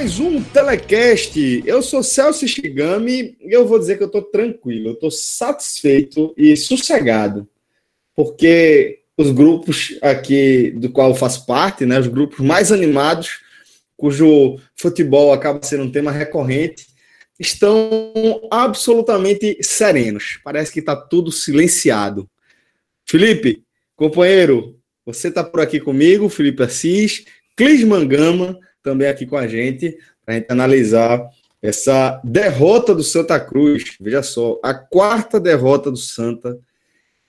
Mais um Telecast. Eu sou Celso Shigami e eu vou dizer que eu tô tranquilo, eu tô satisfeito e sossegado, porque os grupos aqui do qual eu faço parte, né, os grupos mais animados, cujo futebol acaba sendo um tema recorrente, estão absolutamente serenos. Parece que está tudo silenciado. Felipe, companheiro, você está por aqui comigo, Felipe Assis, Clis Mangama, também aqui com a gente, para a gente analisar essa derrota do Santa Cruz. Veja só, a quarta derrota do Santa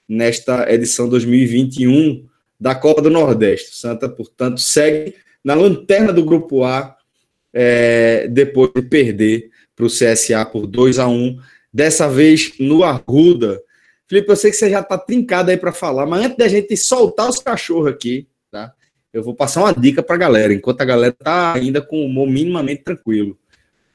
nesta edição 2021 da Copa do Nordeste. Santa, portanto, segue na lanterna do Grupo A é, depois de perder para o CSA por 2 a 1 dessa vez no Arruda. Felipe, eu sei que você já está trincado aí para falar, mas antes da gente soltar os cachorros aqui? Eu vou passar uma dica para a galera, enquanto a galera está ainda com o humor minimamente tranquilo.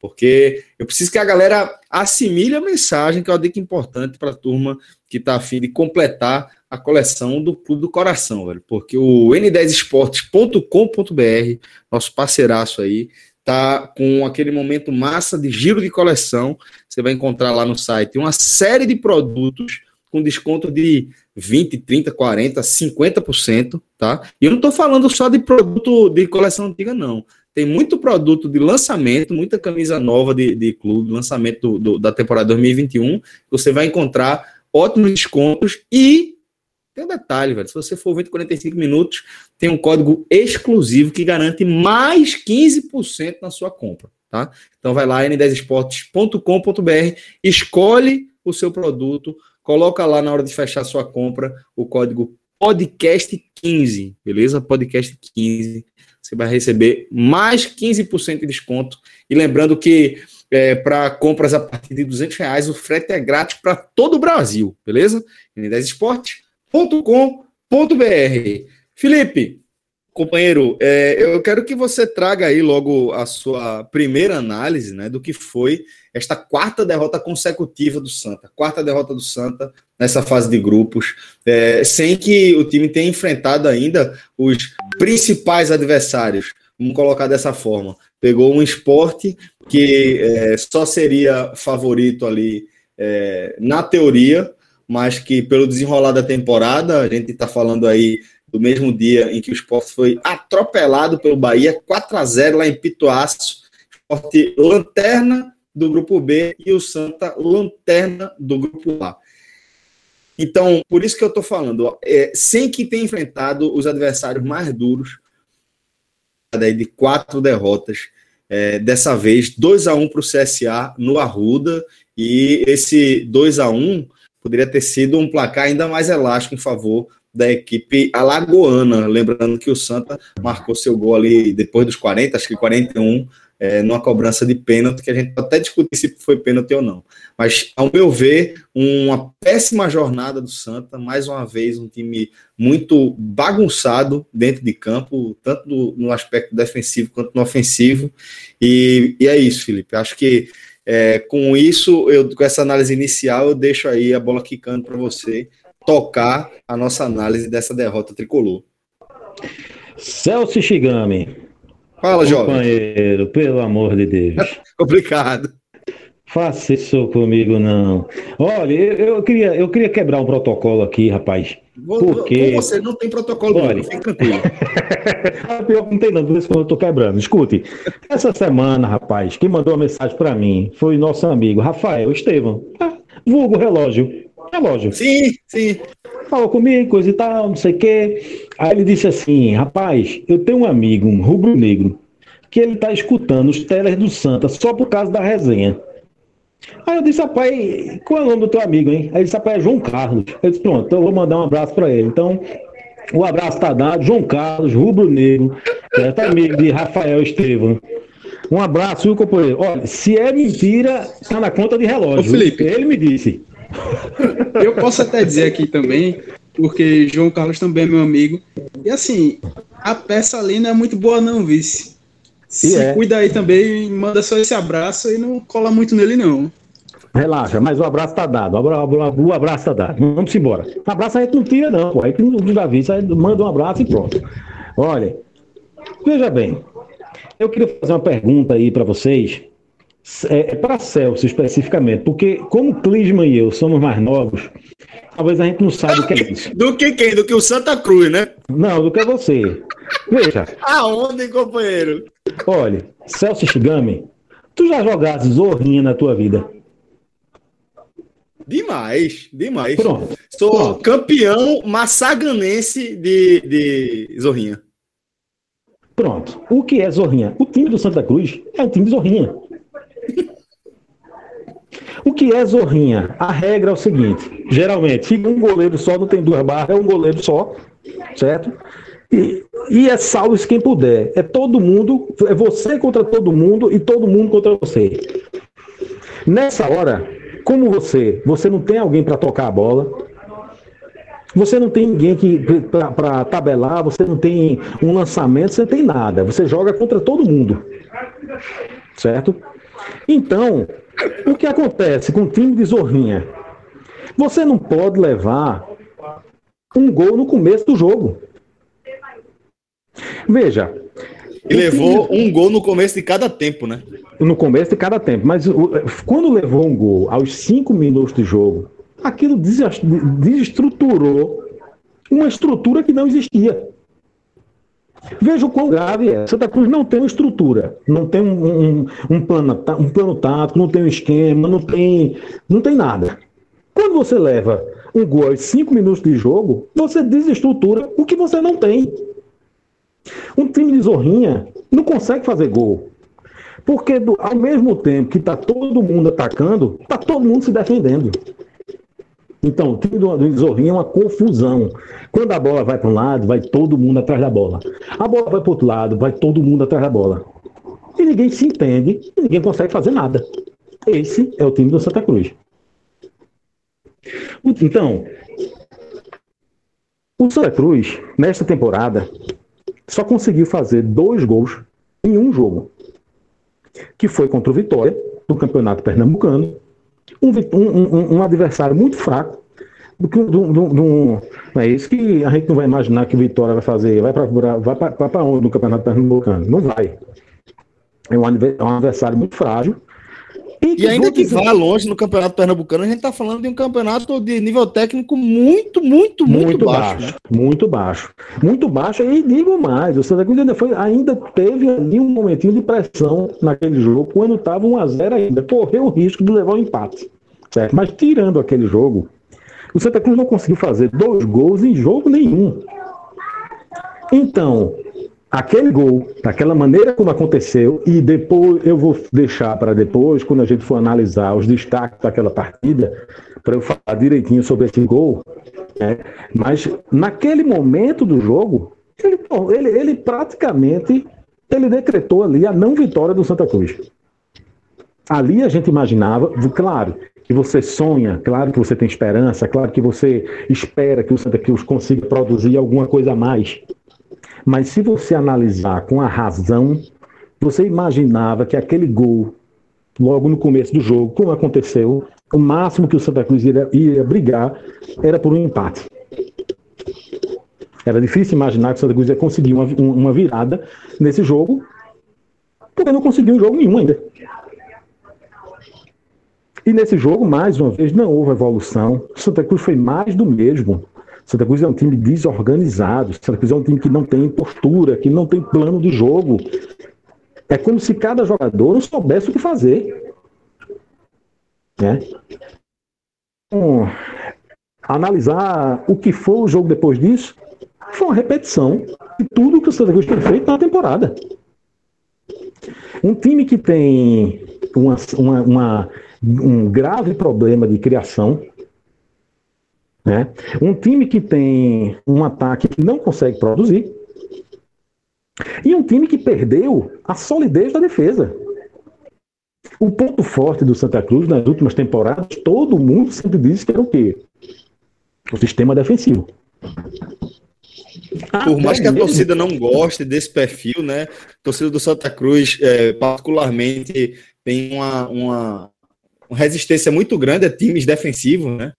Porque eu preciso que a galera assimile a mensagem, que é uma dica importante para a turma que está afim de completar a coleção do Clube do Coração, velho. Porque o n10esportes.com.br, nosso parceiraço aí, tá com aquele momento massa de giro de coleção. Você vai encontrar lá no site uma série de produtos com desconto de 20, 30, 40, 50%, tá? E eu não estou falando só de produto de coleção antiga, não. Tem muito produto de lançamento, muita camisa nova de, de clube, lançamento do, do, da temporada 2021. Você vai encontrar ótimos descontos e tem um detalhe, velho. Se você for 20, 45 minutos, tem um código exclusivo que garante mais 15% na sua compra, tá? Então vai lá, n10esportes.com.br, escolhe o seu produto, coloca lá na hora de fechar sua compra o código podcast15, beleza? Podcast15. Você vai receber mais 15% de desconto. E lembrando que é, para compras a partir de 200 reais, o frete é grátis para todo o Brasil, beleza? n10esporte.com.br. Felipe, companheiro, é, eu quero que você traga aí logo a sua primeira análise né, do que foi esta quarta derrota consecutiva do Santa. Quarta derrota do Santa nessa fase de grupos, é, sem que o time tenha enfrentado ainda os principais adversários. Vamos colocar dessa forma. Pegou um esporte que é, só seria favorito ali é, na teoria, mas que pelo desenrolar da temporada, a gente está falando aí do mesmo dia em que o esporte foi atropelado pelo Bahia, 4 a 0 lá em Pituaço, esporte lanterna do grupo B e o Santa lanterna do grupo A. Então, por isso que eu estou falando, é, sem que tenha enfrentado os adversários mais duros, de quatro derrotas, é, dessa vez 2 a 1 para o CSA no Arruda, e esse 2 a 1 poderia ter sido um placar ainda mais elástico em favor da equipe alagoana. Lembrando que o Santa marcou seu gol ali depois dos 40, acho que 41, é, numa cobrança de pênalti, que a gente até discutir se foi pênalti ou não. Mas, ao meu ver, uma péssima jornada do Santa, mais uma vez, um time muito bagunçado dentro de campo, tanto no, no aspecto defensivo quanto no ofensivo. E, e é isso, Felipe. Acho que é, com isso, eu, com essa análise inicial, eu deixo aí a bola quicando para você tocar a nossa análise dessa derrota tricolor. Celso Shigami, Fala, jovem. Companheiro, pelo amor de Deus. Obrigado. Faça isso comigo, não. Olha, eu, eu, queria, eu queria quebrar um protocolo aqui, rapaz. Porque... Com você não tem protocolo, Olha... fique tranquilo. Ah, pior não tem não, por isso que eu tô quebrando. Escute, essa semana, rapaz, quem mandou uma mensagem para mim foi o nosso amigo Rafael Estevam. Ah, vulgo relógio. Relógio. Sim, sim. falou comigo, coisa e tal, não sei o quê. Aí ele disse assim: rapaz, eu tenho um amigo, um rubro-negro, que ele tá escutando os teles do Santa só por causa da resenha. Aí eu disse, rapaz, qual é o nome do teu amigo, hein? Aí ele disse, rapaz, é João Carlos. Eu disse, pronto, então eu vou mandar um abraço para ele. Então, o abraço tá dado, João Carlos, Rubro Negro, é, tá amigo de Rafael Estevam. Um abraço, viu, companheiro? Olha, se é mentira, tá na conta de relógio. Ô, Felipe. Ele me disse. Eu posso até dizer aqui também, porque João Carlos também é meu amigo. E assim, a peça ali não é muito boa, não, vice. Se é. cuida aí também, manda só esse abraço e não cola muito nele, não. Relaxa, mas o abraço tá dado. O abraço tá dado. Vamos embora. Abraço a gente não tira, não, pô. Aí que não dá vista, manda um abraço e pronto. Olha, veja bem. Eu queria fazer uma pergunta aí para vocês. É, é para Celso especificamente, porque como Clisman e eu somos mais novos, talvez a gente não saiba o que é isso. Do que quem? Do que o Santa Cruz, né? Não, do que você. Veja. Aonde, companheiro? Olha, Celso Shigami, tu já jogaste zorrinha na tua vida? Demais, demais. Pronto. Sou Pronto. campeão massaganense de, de Zorrinha. Pronto. O que é Zorrinha? O time do Santa Cruz é um time de Zorrinha. O que é Zorrinha? A regra é o seguinte: geralmente, fica um goleiro só, não tem duas barras, é um goleiro só, certo? E, e é salve quem puder. É todo mundo, é você contra todo mundo e todo mundo contra você. Nessa hora, como você, você não tem alguém para tocar a bola, você não tem ninguém que para tabelar, você não tem um lançamento, você não tem nada. Você joga contra todo mundo. Certo? Então, o que acontece com o time de Zorrinha? Você não pode levar um gol no começo do jogo. Veja. E levou um gol no começo de cada tempo, né? No começo de cada tempo. Mas quando levou um gol aos cinco minutos de jogo, aquilo desestruturou uma estrutura que não existia. Veja o quão grave é. Santa Cruz não tem uma estrutura, não tem um, um, um, plano, um plano tático, não tem um esquema, não tem, não tem nada. Quando você leva um gol aos cinco minutos de jogo, você desestrutura o que você não tem. Um time de Zorrinha não consegue fazer gol. Porque do, ao mesmo tempo que está todo mundo atacando, está todo mundo se defendendo. Então, o time do, do Zorrinho é uma confusão. Quando a bola vai para um lado, vai todo mundo atrás da bola. A bola vai para outro lado, vai todo mundo atrás da bola. E ninguém se entende ninguém consegue fazer nada. Esse é o time do Santa Cruz. Então, o Santa Cruz, nesta temporada, só conseguiu fazer dois gols em um jogo, que foi contra o Vitória, do Campeonato Pernambucano, um, um, um adversário muito fraco, do que do, do, é isso que a gente não vai imaginar que o Vitória vai fazer. Vai para vai para onde no Campeonato Pernambucano? Não vai. É um, é um adversário muito frágil e, e ainda que vá longe no Campeonato Pernambucano, a gente está falando de um campeonato de nível técnico muito, muito, muito, muito baixo. baixo né? Muito baixo. Muito baixo. E digo mais, o Santa Cruz ainda, foi, ainda teve ali um momentinho de pressão naquele jogo, quando estava 1x0 ainda. Correu o risco de levar um empate. Certo? Mas tirando aquele jogo, o Santa Cruz não conseguiu fazer dois gols em jogo nenhum. Então, aquele gol, daquela maneira como aconteceu, e depois eu vou deixar para depois, quando a gente for analisar os destaques daquela partida, para eu falar direitinho sobre esse gol. Né? Mas naquele momento do jogo, ele, ele, ele praticamente ele decretou ali a não vitória do Santa Cruz. Ali a gente imaginava, claro, que você sonha, claro que você tem esperança, claro que você espera que o Santa Cruz consiga produzir alguma coisa a mais. Mas se você analisar com a razão, você imaginava que aquele gol, logo no começo do jogo, como aconteceu, o máximo que o Santa Cruz ia, brigar era por um empate. Era difícil imaginar que o Santa Cruz ia conseguir uma, uma virada nesse jogo, porque não conseguiu jogo nenhum ainda. E nesse jogo, mais uma vez, não houve evolução. O Santa Cruz foi mais do mesmo. Santa Cruz é um time desorganizado. Santa Cruz é um time que não tem postura, que não tem plano de jogo. É como se cada jogador não soubesse o que fazer. Né? Então, analisar o que foi o jogo depois disso, foi uma repetição de tudo que o Santa Cruz tem feito na temporada. Um time que tem uma, uma, uma, um grave problema de criação, né? um time que tem um ataque que não consegue produzir, e um time que perdeu a solidez da defesa. O ponto forte do Santa Cruz nas últimas temporadas, todo mundo sempre disse que era o quê? O sistema defensivo. Por mais que a torcida não goste desse perfil, né? A torcida do Santa Cruz, é, particularmente, tem uma, uma, uma, resistência muito grande a times defensivos, né?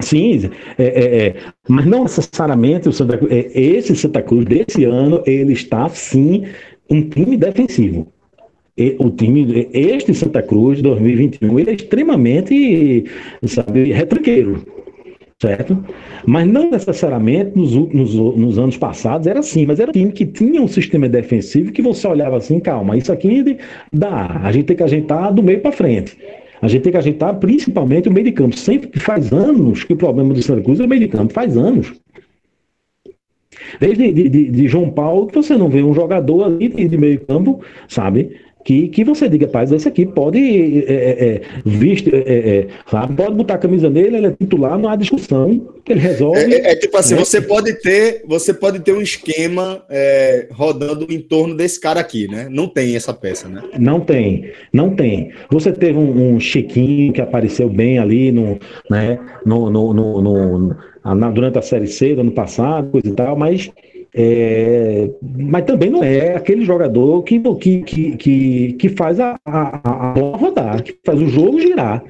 Sim, é, é, é. mas não necessariamente o Santa Cruz, é, esse Santa Cruz desse ano, ele está sim um time defensivo. E, o time, este Santa Cruz 2021, ele é extremamente, sabe, retranqueiro certo? Mas não necessariamente nos, nos, nos, anos passados era assim, mas era um time que tinha um sistema defensivo que você olhava assim, calma, isso aqui dá, a gente tem que ajeitar do meio para frente. A gente tem que ajeitar principalmente o meio de campo. Sempre que faz anos que o problema do Santa Cruz é o meio de campo, faz anos. Desde de, de, de João Paulo, você não vê um jogador ali de, de meio campo, sabe? Que, que você diga, paz, esse aqui pode é, é, visto, é, pode botar a camisa nele, ele é titular, não há discussão, ele resolve. É, é, é tipo assim, né? você pode ter, você pode ter um esquema rodando em torno desse cara aqui, né? Não tem essa peça, né? Não tem, não tem. Você teve um, um Chiquinho que apareceu bem ali no, né, no, no, no, no, durante a Série C do ano passado, coisa e tal, mas é, mas também não é aquele jogador que, que, que, que, faz a, a, a bola rodar, que faz o jogo girar.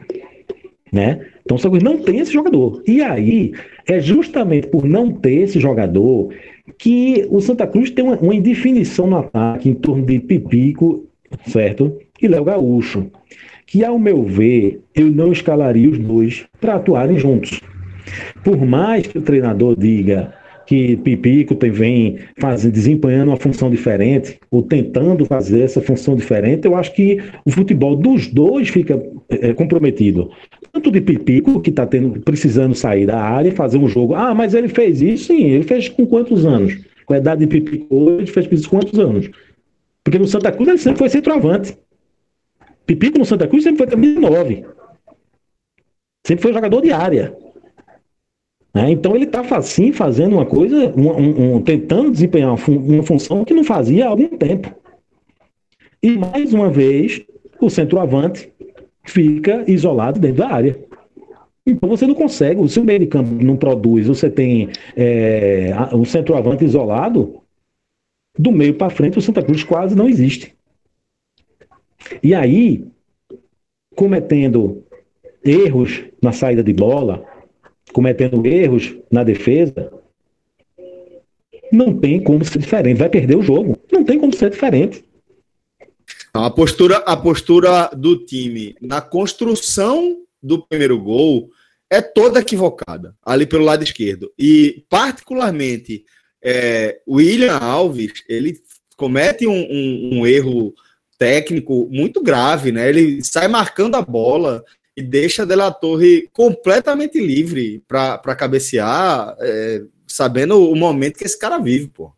Né? Então o Cruz não tem esse jogador. E aí, é justamente por não ter esse jogador que o Santa Cruz tem uma, uma indefinição no ataque em torno de Pipico, certo? E Léo Gaúcho. Que, ao meu ver, eu não escalaria os dois para atuarem juntos. Por mais que o treinador diga que Pipico vem fazendo, desempenhando uma função diferente, ou tentando fazer essa função diferente, eu acho que o futebol dos dois fica é, comprometido. Tanto de Pipico, que está precisando sair da área e fazer um jogo. Ah, mas ele fez isso? Sim, ele fez com quantos anos? Com a idade de Pipico hoje, fez isso com quantos anos? Porque no Santa Cruz ele sempre foi centroavante. Pipico no Santa Cruz sempre foi camisa 9. Sempre foi jogador de área. Né? Então ele está assim fazendo uma coisa, um, um, tentando desempenhar uma, fun uma função que não fazia há algum tempo. E mais uma vez, o centroavante fica isolado dentro da área. Então você não consegue, se o meio de campo não produz, você tem é, o centroavante isolado, do meio para frente o Santa Cruz quase não existe. E aí, cometendo erros na saída de bola, cometendo erros na defesa, não tem como ser diferente. Vai perder o jogo. Não tem como ser diferente. A postura, a postura do time na construção do primeiro gol é toda equivocada, ali pelo lado esquerdo. E, particularmente, é, o William Alves, ele comete um, um, um erro técnico muito grave, né? Ele sai marcando a bola e deixa De La Torre completamente livre para cabecear, é, sabendo o momento que esse cara vive, pô.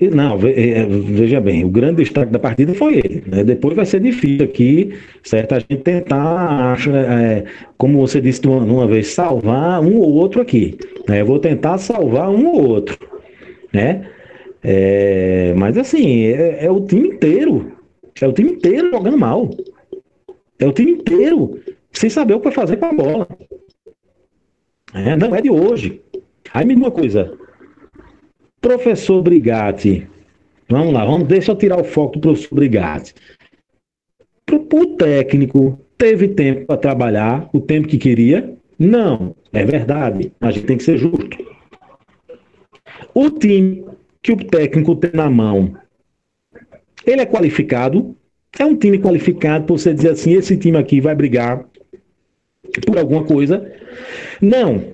Não, é, veja bem, o grande destaque da partida foi ele. Né? Depois vai ser difícil aqui, certo? A gente tentar, é, como você disse uma, uma, vez, salvar um ou outro aqui. Né? Eu vou tentar salvar um ou outro, né? É, mas assim, é, é o time inteiro. É o time inteiro jogando mal. É o time inteiro sem saber o que vai fazer com a bola. É, não é de hoje. Aí me uma coisa. Professor Brigatti. Vamos lá, vamos, deixa eu tirar o foco do professor Brigatti. O técnico teve tempo para trabalhar, o tempo que queria? Não, é verdade. A gente tem que ser justo. O time que o técnico tem na mão, ele é qualificado? É um time qualificado para você dizer assim: esse time aqui vai brigar por alguma coisa. Não.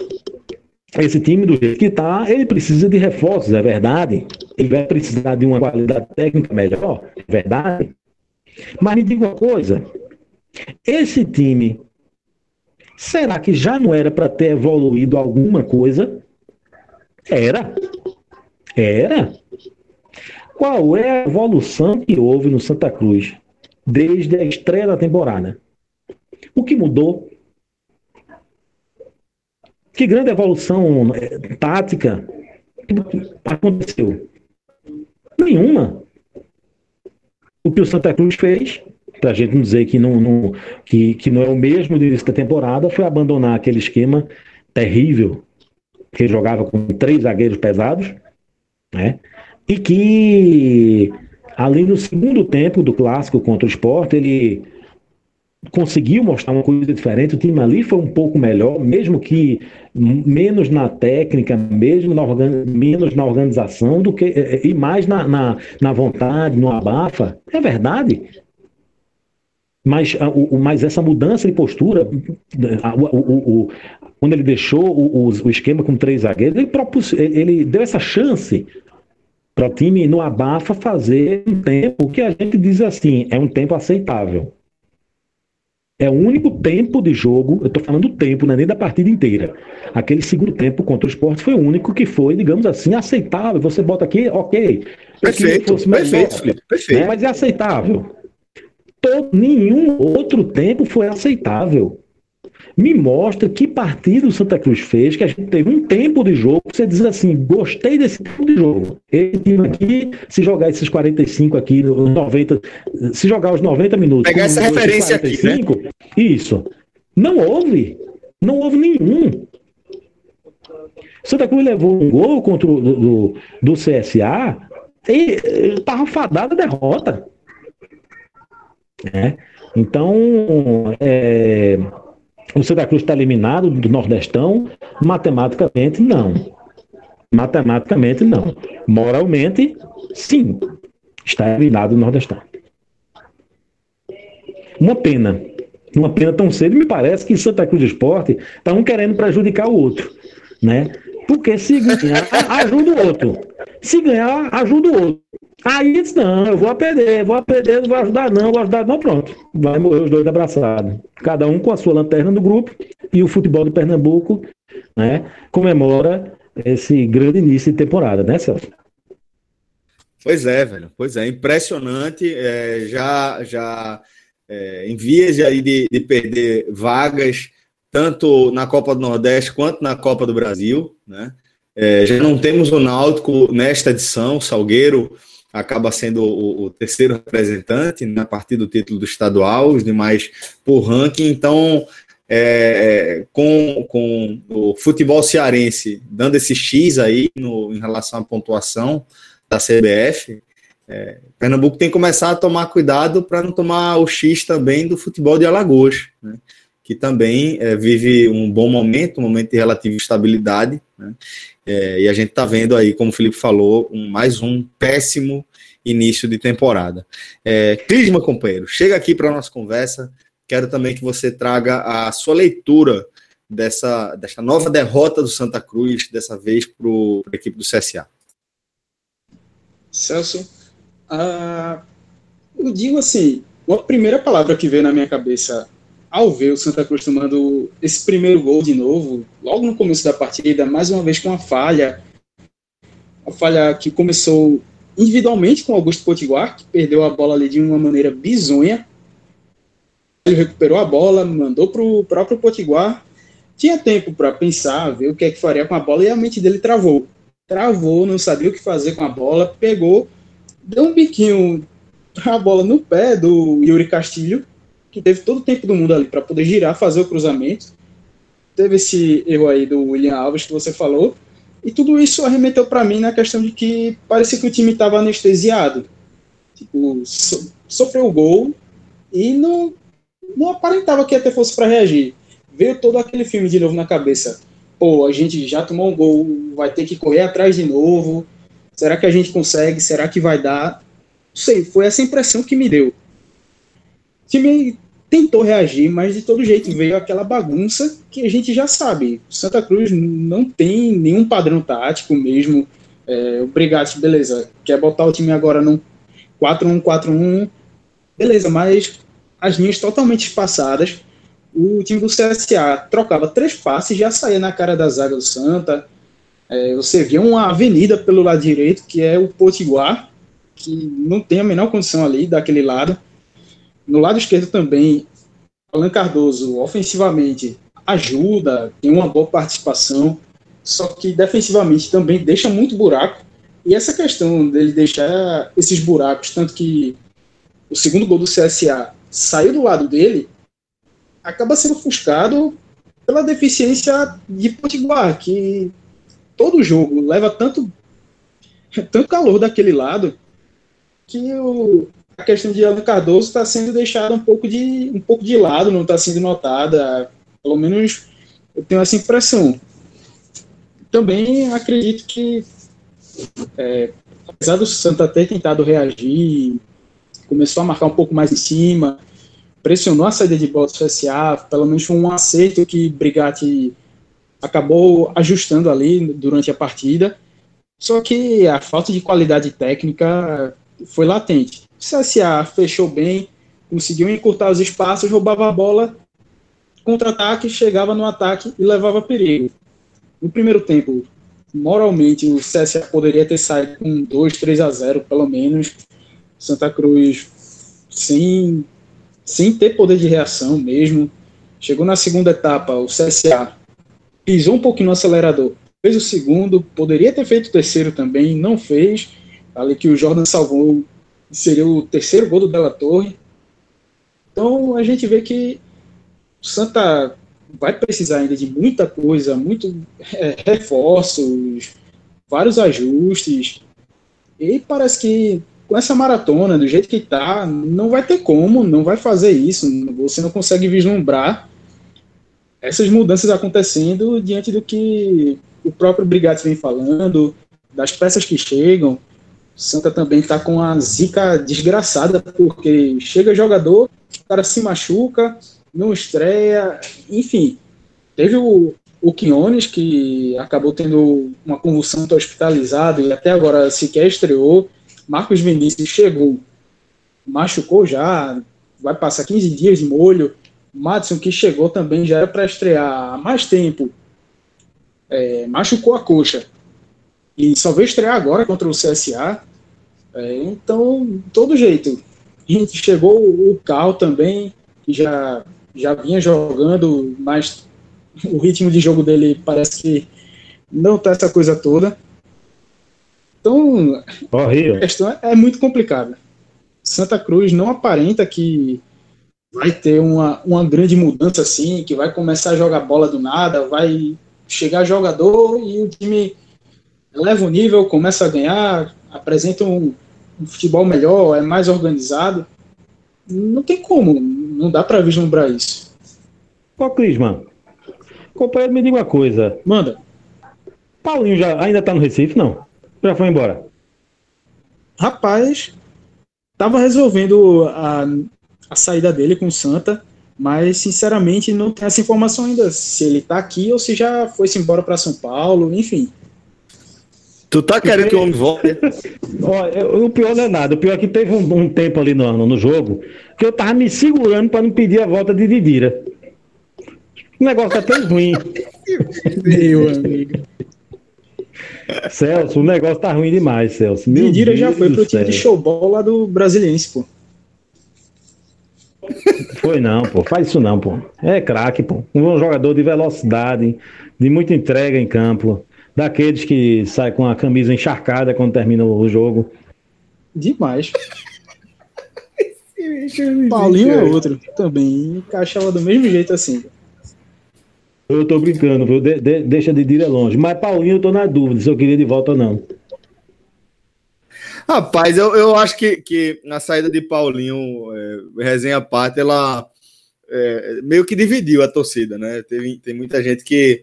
Esse time, do jeito que está, ele precisa de reforços, é verdade. Ele vai precisar de uma qualidade técnica melhor, é verdade. Mas me diga uma coisa: esse time Será que já não era para ter evoluído alguma coisa? Era. Era. Qual é a evolução que houve no Santa Cruz desde a estreia da temporada? O que mudou? Que grande evolução é, tática aconteceu? Nenhuma. O que o Santa Cruz fez, para a gente não dizer que não, não, que, que não é o mesmo do início da temporada, foi abandonar aquele esquema terrível que jogava com três zagueiros pesados, né? E que ali no segundo tempo do clássico contra o Sport, ele conseguiu mostrar uma coisa diferente. O time ali foi um pouco melhor, mesmo que menos na técnica, mesmo na menos na organização do que é, é, e mais na, na, na vontade, no abafa. É verdade. Mas, o, mas essa mudança de postura, o, o, o quando ele deixou o, esquema com três zagueiros, ele, propus, ele deu essa chance para o time no abafa fazer um tempo que a gente diz assim, é um tempo aceitável. É o único tempo de jogo, eu estou falando do tempo, não é nem da partida inteira. Aquele segundo tempo contra o esporte foi o único que foi, digamos assim, aceitável. Você bota aqui, ok. Perfeito, perfeito, melhor, perfeito. Né? Mas é aceitável. Todo, nenhum outro tempo foi aceitável me mostra que partido o Santa Cruz fez, que a gente teve um tempo de jogo, você diz assim, gostei desse tempo de jogo. Esse time aqui, se jogar esses 45 aqui, 90, se jogar os 90 minutos... Pegar essa referência 45, aqui, né? Isso. Não houve. Não houve nenhum. Santa Cruz levou um gol contra o do, do, CSA e estava fadada a derrota. É. Então, é, o Santa Cruz está eliminado do Nordestão? Matematicamente, não. Matematicamente, não. Moralmente, sim. Está eliminado do Nordestão. Uma pena. Uma pena tão cedo. Me parece que Santa Cruz Esporte está um querendo prejudicar o outro. Né? Porque se ganhar, ajuda o outro. Se ganhar, ajuda o outro. Aí disse, não, eu vou perder, vou perder, não vou ajudar não, vou ajudar não, pronto. Vai morrer os dois abraçados. Cada um com a sua lanterna do grupo e o futebol de Pernambuco né, comemora esse grande início de temporada, né, Celso? Pois é, velho. Pois é, impressionante. É, já já é, em vias de, de perder vagas, tanto na Copa do Nordeste quanto na Copa do Brasil, né? É, já não temos o Náutico nesta edição, Salgueiro acaba sendo o, o terceiro representante na né, partir do título do estadual, os demais por ranking. Então, é, é, com, com o futebol cearense dando esse X aí no, em relação à pontuação da CBF, é, Pernambuco tem que começar a tomar cuidado para não tomar o X também do futebol de Alagoas, né, que também é, vive um bom momento, um momento de relativa estabilidade, né, é, e a gente está vendo aí, como o Felipe falou, um, mais um péssimo início de temporada. É, Cris, meu companheiro, chega aqui para a nossa conversa. Quero também que você traga a sua leitura dessa, dessa nova derrota do Santa Cruz, dessa vez para a equipe do CSA. Celso, uh, eu digo assim, a primeira palavra que veio na minha cabeça ao ver o Santa Cruz tomando esse primeiro gol de novo, logo no começo da partida, mais uma vez com uma falha, uma falha que começou individualmente com Augusto Potiguar, que perdeu a bola ali de uma maneira bizonha. Ele recuperou a bola, mandou para o próprio Potiguar. Tinha tempo para pensar, ver o que é que faria com a bola e a mente dele travou. Travou, não sabia o que fazer com a bola, pegou, deu um biquinho a bola no pé do Yuri Castilho, que teve todo o tempo do mundo ali para poder girar, fazer o cruzamento. Teve esse erro aí do William Alves que você falou. E tudo isso arremeteu para mim na questão de que parecia que o time estava anestesiado. Tipo, so, sofreu o gol e não, não aparentava que até fosse para reagir. Veio todo aquele filme de novo na cabeça. Pô, a gente já tomou um gol, vai ter que correr atrás de novo. Será que a gente consegue? Será que vai dar? Não sei, foi essa impressão que me deu. Time tentou reagir, mas de todo jeito veio aquela bagunça que a gente já sabe. Santa Cruz não tem nenhum padrão tático mesmo. É, o Brigatti, beleza, quer botar o time agora no 4-1-4-1, beleza, mas as linhas totalmente espaçadas. o time do CSA trocava três passes já saía na cara da zaga do Santa. É, você via uma avenida pelo lado direito, que é o Potiguar, que não tem a menor condição ali daquele lado. No lado esquerdo também, Alan Cardoso, ofensivamente, ajuda, tem uma boa participação, só que defensivamente também deixa muito buraco. E essa questão dele deixar esses buracos, tanto que o segundo gol do CSA saiu do lado dele, acaba sendo ofuscado pela deficiência de Potiguar, que todo jogo leva tanto, tanto calor daquele lado que o, a questão de Alan Cardoso está sendo deixada um pouco de um pouco de lado, não está sendo notada. Pelo menos eu tenho essa impressão. Também acredito que, é, apesar do Santa ter tentado reagir, começou a marcar um pouco mais em cima, pressionou a saída de bola do CSA, pelo menos um acerto que Brigatti acabou ajustando ali durante a partida. Só que a falta de qualidade técnica foi latente. O CSA fechou bem, conseguiu encurtar os espaços, roubava a bola, contra-ataque, chegava no ataque e levava perigo. No primeiro tempo, moralmente, o CSA poderia ter saído com 2, 3 a 0, pelo menos. Santa Cruz sem, sem ter poder de reação mesmo. Chegou na segunda etapa, o CSA pisou um pouquinho no acelerador, fez o segundo, poderia ter feito o terceiro também, não fez. Ali que o Jordan salvou seria o terceiro gol do Della Torre. Então a gente vê que o Santa vai precisar ainda de muita coisa, muito é, reforços, vários ajustes. E parece que com essa maratona, do jeito que está, não vai ter como, não vai fazer isso. Você não consegue vislumbrar essas mudanças acontecendo diante do que o próprio Brigatti vem falando, das peças que chegam. Santa também está com a zica desgraçada, porque chega jogador, o cara se machuca, não estreia, enfim. Teve o, o Quinones, que acabou tendo uma convulsão, está hospitalizado e até agora sequer estreou. Marcos Vinícius chegou, machucou já, vai passar 15 dias de molho. Madison, que chegou também, já era para estrear há mais tempo, é, machucou a coxa. E só veio estrear agora contra o CSA. É, então, todo jeito. E chegou o Cal também, que já, já vinha jogando, mas o ritmo de jogo dele parece que não tá essa coisa toda. Então, a questão é, é muito complicada. Santa Cruz não aparenta que vai ter uma, uma grande mudança assim, que vai começar a jogar bola do nada, vai chegar jogador e o time leva o nível, começa a ganhar, apresenta um, um futebol melhor, é mais organizado. Não tem como, não dá para vislumbrar isso. Ô, Clisman, companheiro, me diga uma coisa. Manda. Paulinho já ainda tá no Recife, não? Já foi embora? Rapaz, tava resolvendo a, a saída dele com o Santa, mas sinceramente não tem essa informação ainda se ele tá aqui ou se já foi-se embora para São Paulo, enfim. Tu tá querendo que o homem volte? o pior não é nada. O pior é que teve um, um tempo ali no, no jogo que eu tava me segurando para não pedir a volta de Didira. O negócio tá tão ruim. Meu amigo. Celso, o negócio tá ruim demais, Celso. Meu Didira Deus já foi pro time de showball lá do Brasiliense, pô. Foi não, pô. Faz isso não, pô. É craque, pô. Um jogador de velocidade, de muita entrega em campo daqueles que sai com a camisa encharcada quando termina o jogo. Demais. Paulinho é outro também. Encaixava do mesmo jeito assim. Eu tô brincando, viu? De, de, deixa de ir longe. Mas Paulinho, eu tô na dúvida se eu queria de volta ou não. Rapaz, eu, eu acho que, que na saída de Paulinho, é, resenha à parte, ela é, meio que dividiu a torcida, né? Teve, tem muita gente que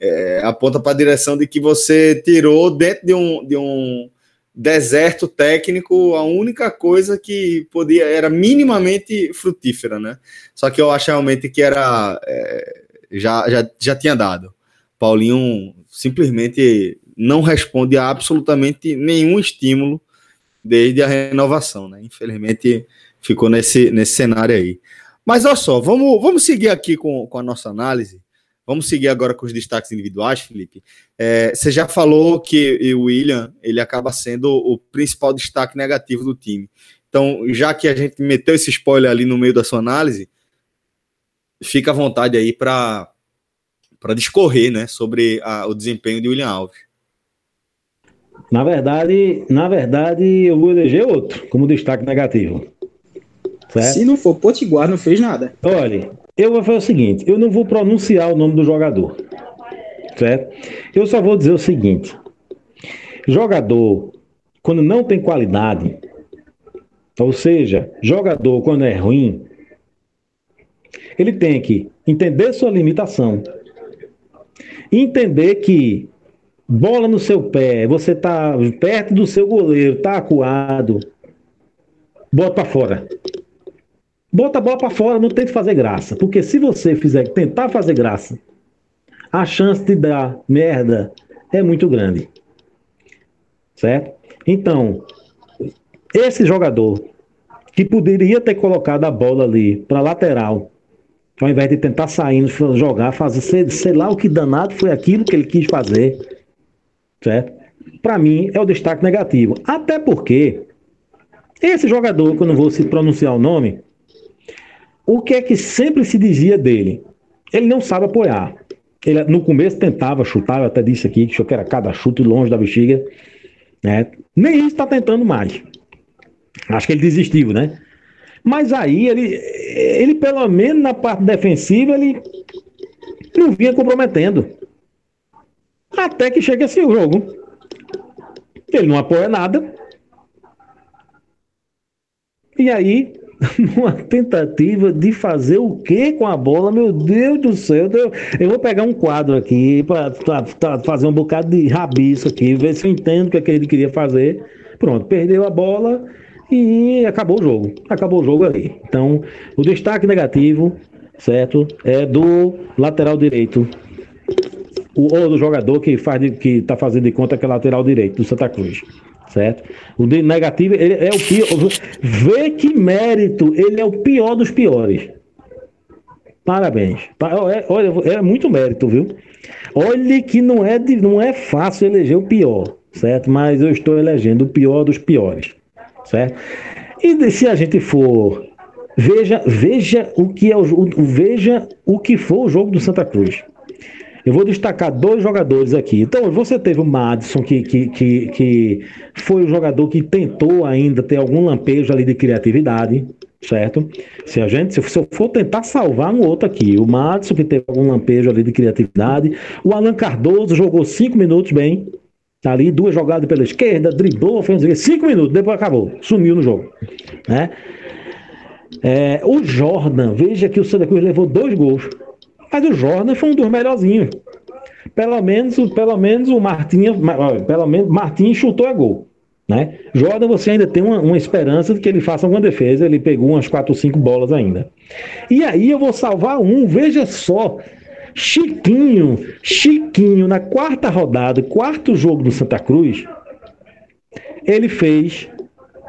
é, aponta para a direção de que você tirou dentro de um, de um deserto técnico a única coisa que podia era minimamente frutífera, né? Só que eu acho realmente que era é, já, já, já tinha dado. Paulinho simplesmente não responde a absolutamente nenhum estímulo desde a renovação, né? Infelizmente ficou nesse, nesse cenário aí. Mas olha só, vamos, vamos seguir aqui com, com a nossa análise. Vamos seguir agora com os destaques individuais, Felipe. É, você já falou que o William ele acaba sendo o principal destaque negativo do time. Então, já que a gente meteu esse spoiler ali no meio da sua análise, fica à vontade aí para discorrer né, sobre a, o desempenho de William Alves. Na verdade, na verdade, eu vou eleger outro como destaque negativo. Certo? Se não for Potiguar, não fez nada. Olha, eu vou fazer o seguinte: eu não vou pronunciar o nome do jogador, certo? Eu só vou dizer o seguinte: jogador, quando não tem qualidade, ou seja, jogador, quando é ruim, ele tem que entender sua limitação, entender que bola no seu pé, você está perto do seu goleiro, está acuado, bota para fora. Bota a bola para fora, não tente fazer graça. Porque se você fizer tentar fazer graça, a chance de dar merda é muito grande. Certo? Então, esse jogador que poderia ter colocado a bola ali para lateral, ao invés de tentar sair, jogar, fazer sei, sei lá o que danado foi aquilo que ele quis fazer. Certo? Para mim é o destaque negativo. Até porque esse jogador, que eu não vou se pronunciar o nome, o que é que sempre se dizia dele? Ele não sabe apoiar. Ele no começo tentava chutar, eu até disse aqui que era cada chute longe da bexiga. Né? Nem isso está tentando mais. Acho que ele desistiu, né? Mas aí ele, ele pelo menos na parte defensiva, ele não vinha comprometendo. Até que chega o jogo. Ele não apoia nada. E aí numa tentativa de fazer o que com a bola? Meu Deus do céu, eu, vou pegar um quadro aqui para fazer um bocado de rabiço aqui, ver se eu entendo o que, é que ele queria fazer. Pronto, perdeu a bola e acabou o jogo. Acabou o jogo ali. Então, o destaque negativo, certo, é do lateral direito. O, ou do jogador que faz de, que está fazendo de conta que é lateral direito do Santa Cruz certo? O negativo ele é o pior. Vê que mérito, ele é o pior dos piores. Parabéns. É, olha, é muito mérito, viu? Olhe que não é, de, não é fácil eleger o pior, certo? Mas eu estou elegendo o pior dos piores, certo? E se a gente for veja, veja o que é o, veja o que foi o jogo do Santa Cruz. Eu vou destacar dois jogadores aqui. Então, você teve o Madison, que, que, que, que foi o jogador que tentou ainda ter algum lampejo ali de criatividade, certo? Se a gente, se eu for tentar salvar um outro aqui, o Madison, que teve algum lampejo ali de criatividade, o Alan Cardoso jogou cinco minutos bem, ali, duas jogadas pela esquerda, driblou, fez cinco minutos, depois acabou, sumiu no jogo, né? É, o Jordan, veja que o Santa Cruz levou dois gols. Mas o Jordan foi um dos melhorzinhos. Pelo menos, pelo menos o Martinha, pelo menos Martins chutou a gol. Né? Jordan, você ainda tem uma, uma, esperança de que ele faça alguma defesa. Ele pegou umas 4 ou 5 bolas ainda. E aí eu vou salvar um, veja só. Chiquinho, Chiquinho, na quarta rodada, quarto jogo do Santa Cruz, ele fez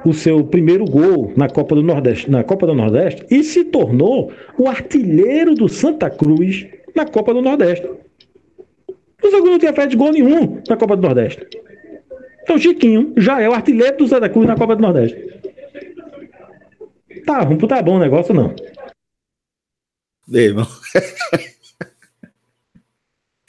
o seu primeiro gol na Copa do Nordeste, na Copa do Nordeste e se tornou o artilheiro do Santa Cruz na Copa do Nordeste. O segundo não tinha feito gol nenhum na Copa do Nordeste. Então Chiquinho já é o artilheiro do Santa Cruz na Copa do Nordeste. Tá, tá bom o negócio não. Ei, irmão.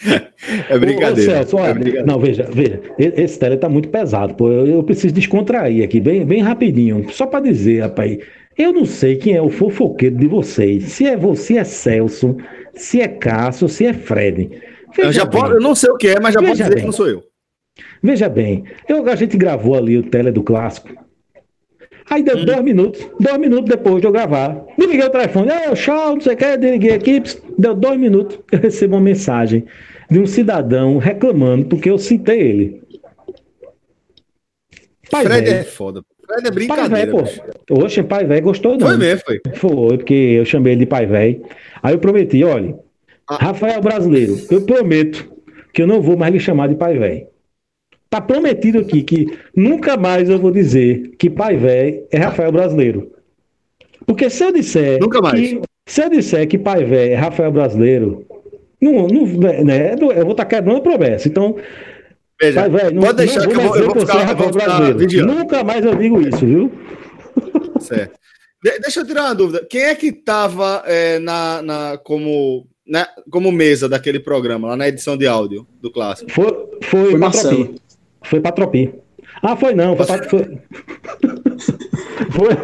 É brincadeira. Ô, Celso, olha, é brincadeira. Não, veja, veja, esse tele tá muito pesado, pô. Eu, eu preciso descontrair aqui, bem, bem rapidinho. Só para dizer, rapaz, eu não sei quem é o fofoqueiro de vocês. Se é você, é Celso, se é Cássio, se é Fred. Veja eu já bem. eu não sei o que é, mas já veja posso dizer bem. que não sou eu. Veja bem, eu, a gente gravou ali o tele do clássico. Aí deu hum. dois minutos, dois minutos depois de eu gravar. Liguei o telefone, ah, tchau, não sei o que, desliguei aqui, deu dois minutos, eu recebo uma mensagem de um cidadão reclamando porque eu citei ele. Pai Fred véio. é foda. Fred é brincadeira. Pai véio, pô. Oxe, pai velho gostou não. Foi mesmo, foi. Foi, porque eu chamei ele de pai velho. Aí eu prometi, olha, ah. Rafael Brasileiro, eu prometo que eu não vou mais lhe chamar de pai velho. Tá prometido aqui que nunca mais eu vou dizer que pai velho é Rafael Brasileiro. Porque se eu disser nunca mais. que Se eu disser que pai velho é Rafael Brasileiro, não, não, né, eu vou estar quebrando a promessa. Então, Veja, pai velho, não, pode deixar não que eu vou, eu vou ficar, Rafael Brasileiro. Nunca mais eu digo isso, viu? Certo. De, deixa eu tirar uma dúvida. Quem é que estava é, na, na, como, né, como mesa daquele programa, lá na edição de áudio do clássico? Foi, foi, foi Patropi. Foi Patropi. Ah, foi não. Foi, foi... Foi,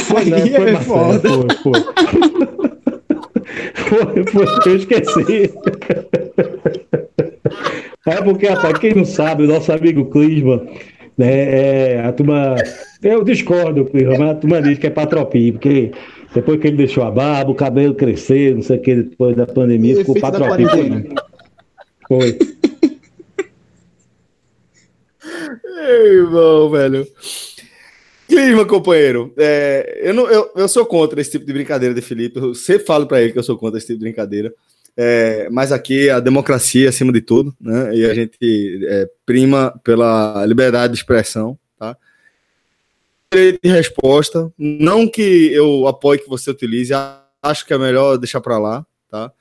foi, não, foi é Marcelo, foi, foi. Foi, foi, eu esqueci. É porque, rapaz, quem não sabe, o nosso amigo Clisma, né, é, a turma. Eu discordo, Clisma, mas a turma diz que é patropia, porque depois que ele deixou a barba, o cabelo crescer, não sei o que, depois da pandemia, ficou patropia. Foi. Ei, irmão, velho. Clima, companheiro. É, eu, não, eu, eu sou contra esse tipo de brincadeira de Felipe. Eu sempre falo para ele que eu sou contra esse tipo de brincadeira. É, mas aqui a democracia acima de tudo, né? E a gente é, prima pela liberdade de expressão, tá? De resposta, não que eu apoie que você utilize, acho que é melhor deixar para lá, tá?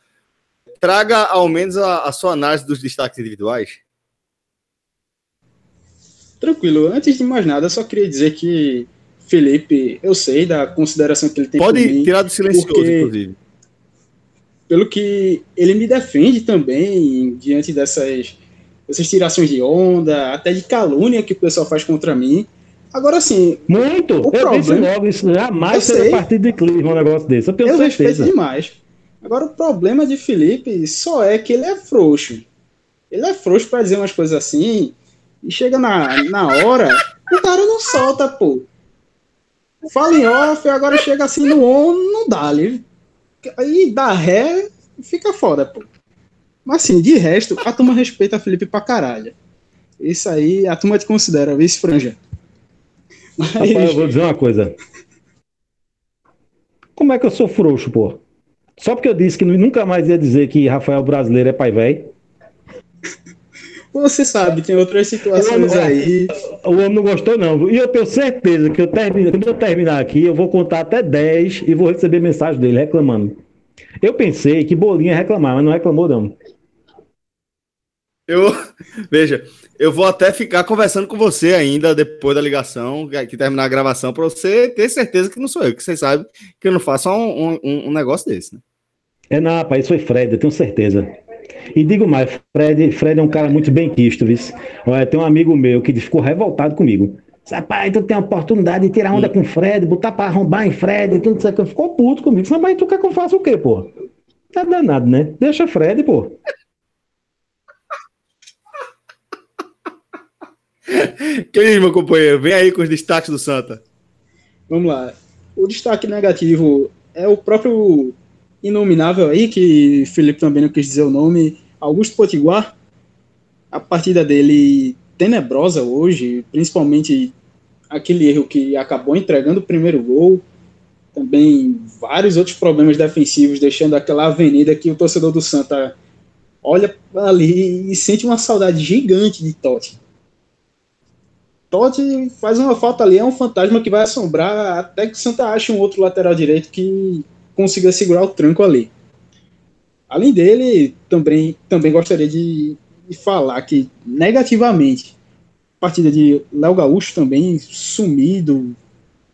Traga ao menos a, a sua análise dos destaques individuais. Tranquilo. Antes de mais nada, só queria dizer que Felipe, eu sei da consideração que ele tem Pode mim, tirar do silencioso, porque, inclusive. Pelo que ele me defende também diante dessas, dessas tirações de onda, até de calúnia que o pessoal faz contra mim. Agora sim. Muito! eu problema, disse logo, isso jamais será partido de clima um negócio desse. Eu tenho eu certeza. respeito demais. Agora, o problema de Felipe só é que ele é frouxo. Ele é frouxo para dizer umas coisas assim e chega na, na hora, o cara não solta, pô. Fala em off, agora chega assim no on, não dá ali. Aí dá ré, fica foda, pô. Mas assim, de resto, a turma respeita a Felipe pra caralho. Isso aí, a turma te considera vice-franja. Mas... Rapaz, eu vou dizer uma coisa. Como é que eu sou frouxo, pô? Só porque eu disse que nunca mais ia dizer que Rafael brasileiro é pai velho. Você sabe, tem outras situações aí. O homem não gostou, não. E eu tenho certeza que eu termino, quando eu terminar aqui, eu vou contar até 10 e vou receber mensagem dele reclamando. Eu pensei que Bolinha ia reclamar, mas não reclamou, não. Eu, veja, eu vou até ficar conversando com você ainda depois da ligação, que terminar a gravação, para você ter certeza que não sou eu, que você sabe que eu não faço um, um, um negócio desse, né? É, não, rapaz, isso foi Fred, eu tenho certeza. E digo mais, Fred, Fred é um cara muito bem quisto, viu? Olha, tem um amigo meu que ficou revoltado comigo. Rapaz, tu tem a oportunidade de tirar onda com o Fred, botar pra arrombar em Fred, tudo isso aqui. Ficou puto comigo. Mas tu quer que eu faça o quê, pô? Tá danado, né? Deixa Fred, pô. Quem, meu companheiro? Vem aí com os destaques do Santa. Vamos lá. O destaque negativo é o próprio inominável aí, que Felipe também não quis dizer o nome, Augusto Potiguar. A partida dele tenebrosa hoje, principalmente aquele erro que acabou entregando o primeiro gol. Também vários outros problemas defensivos, deixando aquela avenida que o torcedor do Santa olha ali e sente uma saudade gigante de Totti. Totti faz uma falta ali, é um fantasma que vai assombrar até que o Santa ache um outro lateral direito que consiga segurar o tranco ali. Além dele, também, também gostaria de, de falar que, negativamente, a partida de Léo Gaúcho também sumido,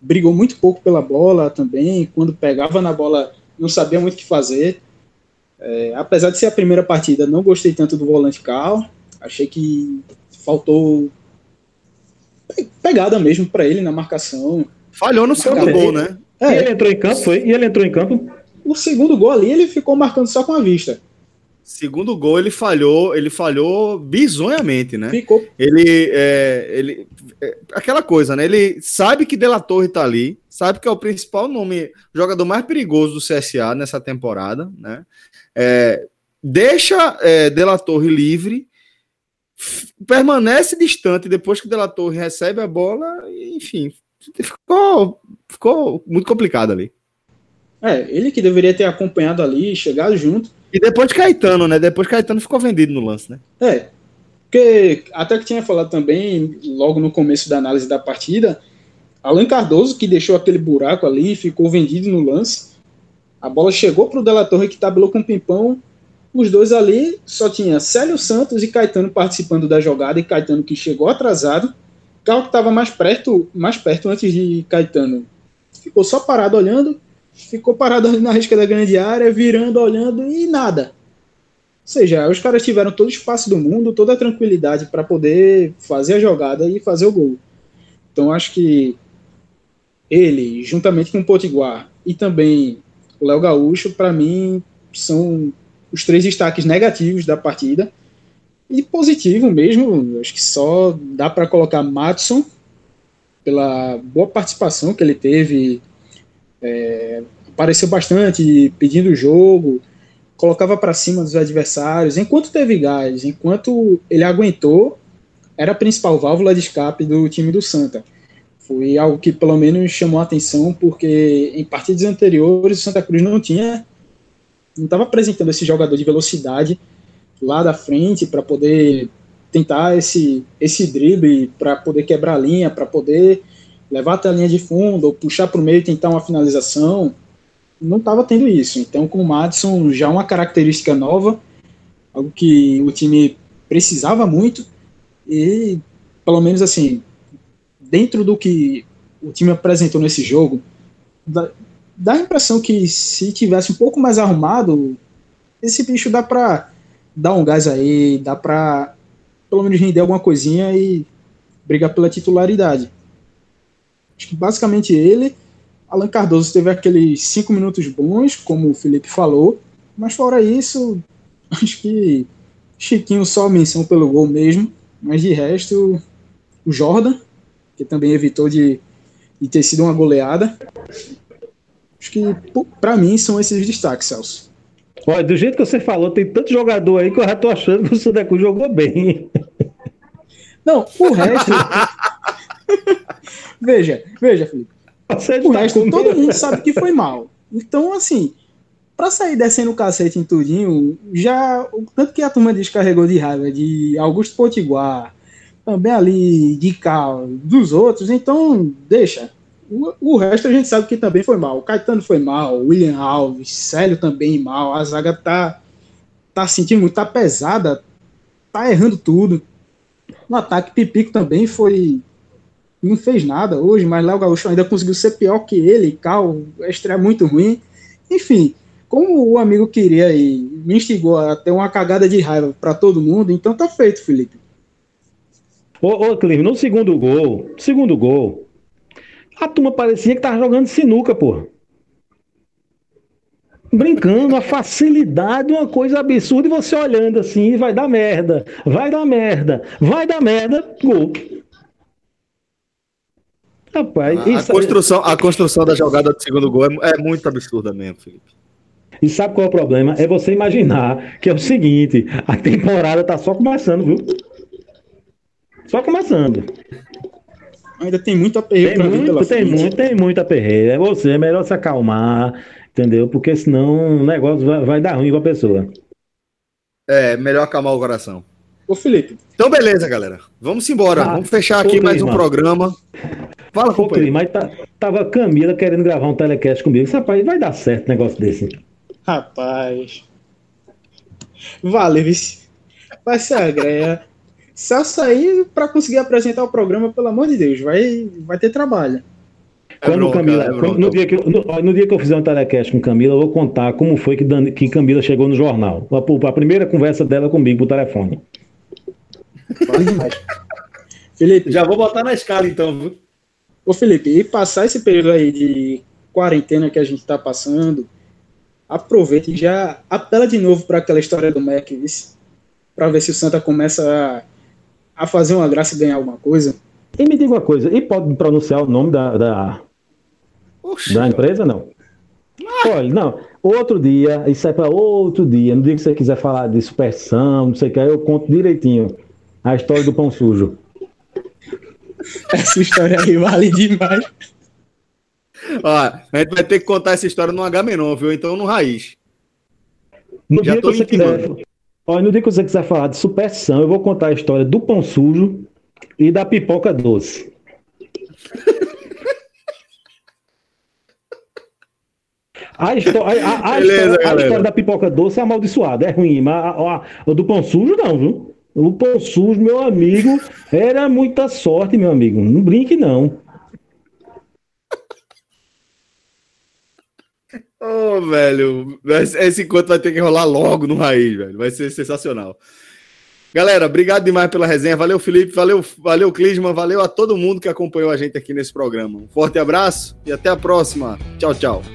brigou muito pouco pela bola também, quando pegava na bola não sabia muito o que fazer. É, apesar de ser a primeira partida, não gostei tanto do volante Carl, achei que faltou pegada mesmo para ele na marcação. Falhou no segundo gol, né? É, e ele entrou em campo, foi? E ele entrou em campo? O segundo gol ali, ele ficou marcando só com a vista. Segundo gol, ele falhou, ele falhou bizonhamente, né? Ficou. Ele, é, ele, é, aquela coisa, né? Ele sabe que Dela Torre tá ali, sabe que é o principal nome, jogador mais perigoso do CSA nessa temporada, né? É, deixa é, Dela Torre livre, permanece distante depois que Dela Torre recebe a bola, enfim, ficou, ficou muito complicado ali. É, ele que deveria ter acompanhado ali, chegado junto. E depois de Caetano, né? Depois Caetano ficou vendido no lance, né? É. Porque até que tinha falado também, logo no começo da análise da partida, Alan Cardoso, que deixou aquele buraco ali, ficou vendido no lance. A bola chegou para o Della Torre que tabelou com o Pimpão. Os dois ali só tinha Célio Santos e Caetano participando da jogada, e Caetano que chegou atrasado. Carro que estava mais perto, mais perto antes de Caetano ficou só parado olhando, ficou parado na risca da grande área, virando, olhando e nada. Ou seja, os caras tiveram todo o espaço do mundo, toda a tranquilidade para poder fazer a jogada e fazer o gol. Então acho que ele, juntamente com o Potiguar e também o Léo Gaúcho, para mim, são os três destaques negativos da partida. E positivo mesmo, acho que só dá para colocar Matson, pela boa participação que ele teve, é, apareceu bastante pedindo o jogo, colocava para cima dos adversários. Enquanto teve gás, enquanto ele aguentou, era a principal válvula de escape do time do Santa. Foi algo que pelo menos chamou a atenção, porque em partidas anteriores o Santa Cruz não tinha, não estava apresentando esse jogador de velocidade lá da frente para poder tentar esse, esse drible, para poder quebrar a linha, para poder levar até a linha de fundo, ou puxar para o meio e tentar uma finalização. Não estava tendo isso. Então, com o Madison, já uma característica nova, algo que o time precisava muito, e pelo menos assim, dentro do que o time apresentou nesse jogo, dá, dá a impressão que se tivesse um pouco mais arrumado, esse bicho dá para dar um gás aí, dá para pelo menos render alguma coisinha e brigar pela titularidade. Acho que basicamente ele, Alan Cardoso teve aqueles cinco minutos bons, como o Felipe falou, mas fora isso, acho que Chiquinho só menção pelo gol mesmo, mas de resto, o Jordan, que também evitou de, de ter sido uma goleada. Acho que, para mim, são esses destaques, Celso. Olha, do jeito que você falou, tem tanto jogador aí que eu já tô achando que o Sudeco jogou bem. Não, o resto. veja, veja, Felipe. Você o resto, todo mundo sabe que foi mal. Então, assim, para sair descendo o cacete em tudinho, já. Tanto que a turma descarregou de raiva de Augusto Potiguar, também ali de Cal, dos outros, então deixa. O, resto a gente sabe que também foi mal. O Caetano foi mal, o William Alves, Célio também mal. A zaga tá, tá sentindo muito, tá pesada, tá errando tudo. No ataque, Pipico também foi. Não fez nada hoje, mas Léo Gaúcho ainda conseguiu ser pior que ele. Cal, estreia muito ruim. Enfim, como o amigo queria e me instigou a ter uma cagada de raiva para todo mundo, então tá feito, Felipe. Ô, ô Clima, no segundo gol, segundo gol, a turma parecia que tava jogando sinuca, pô. Brincando, a facilidade, uma coisa absurda, e você olhando assim, vai dar merda, vai dar merda, vai dar merda, gol. Rapaz, a, isso... a construção, a construção da jogada do segundo gol é, é muito absurda mesmo, Felipe. E sabe qual é o problema? É você imaginar que é o seguinte: a temporada tá só começando, viu? Só começando. Ainda tem muito aperreio tem muito, tem frente. muito, tem muito aperreio. É você, é melhor se acalmar, entendeu? Porque senão o negócio vai, vai dar ruim com a pessoa. É, melhor acalmar o coração. Ô, Felipe. Então, beleza, galera. Vamos embora. Ah, Vamos fechar aqui mais um programa. Fala, Pô, Mas tá, tava Camila querendo gravar um telecast comigo. Rapaz, vai dar certo um negócio desse. Rapaz. Vale, vice. Vai ser a greia. Só sair para conseguir apresentar o programa, pelo amor de Deus, vai, vai ter trabalho. É quando bronca, Camila, é quando, no, dia que, no, no, dia que eu fizer um telecast com Camila, eu vou contar como foi que, Dan, que Camila chegou no jornal. A, a, primeira conversa dela comigo por telefone. Felipe. Já vou botar na escala então, viu? Ô Felipe, e passar esse período aí de quarentena que a gente está passando, aproveita e já apela de novo para aquela história do Mac, para ver se o Santa começa a a fazer uma graça e ganhar alguma coisa? E me diga uma coisa, e pode pronunciar o nome da, da, da empresa, não? Ah. Olha, não, outro dia, isso é para outro dia, no dia que você quiser falar de supersão, não sei o que, eu conto direitinho a história do pão sujo. Essa história aí vale demais. Ó, a gente vai ter que contar essa história no H-Menon, viu? Então no Raiz. No Já dia que você quiser, Olha, no dia que você quiser falar de superstição, eu vou contar a história do pão sujo e da pipoca doce. A, história, a, a, Beleza, história, a história, da pipoca doce é amaldiçoada, é ruim, mas a, a, do pão sujo não, viu? O pão sujo, meu amigo, era muita sorte, meu amigo. Não brinque, não. Ô, oh, velho, esse encontro vai ter que rolar logo no Raiz, velho. Vai ser sensacional. Galera, obrigado demais pela resenha. Valeu, Felipe. Valeu, valeu, Clisman. Valeu a todo mundo que acompanhou a gente aqui nesse programa. Um forte abraço e até a próxima. Tchau, tchau.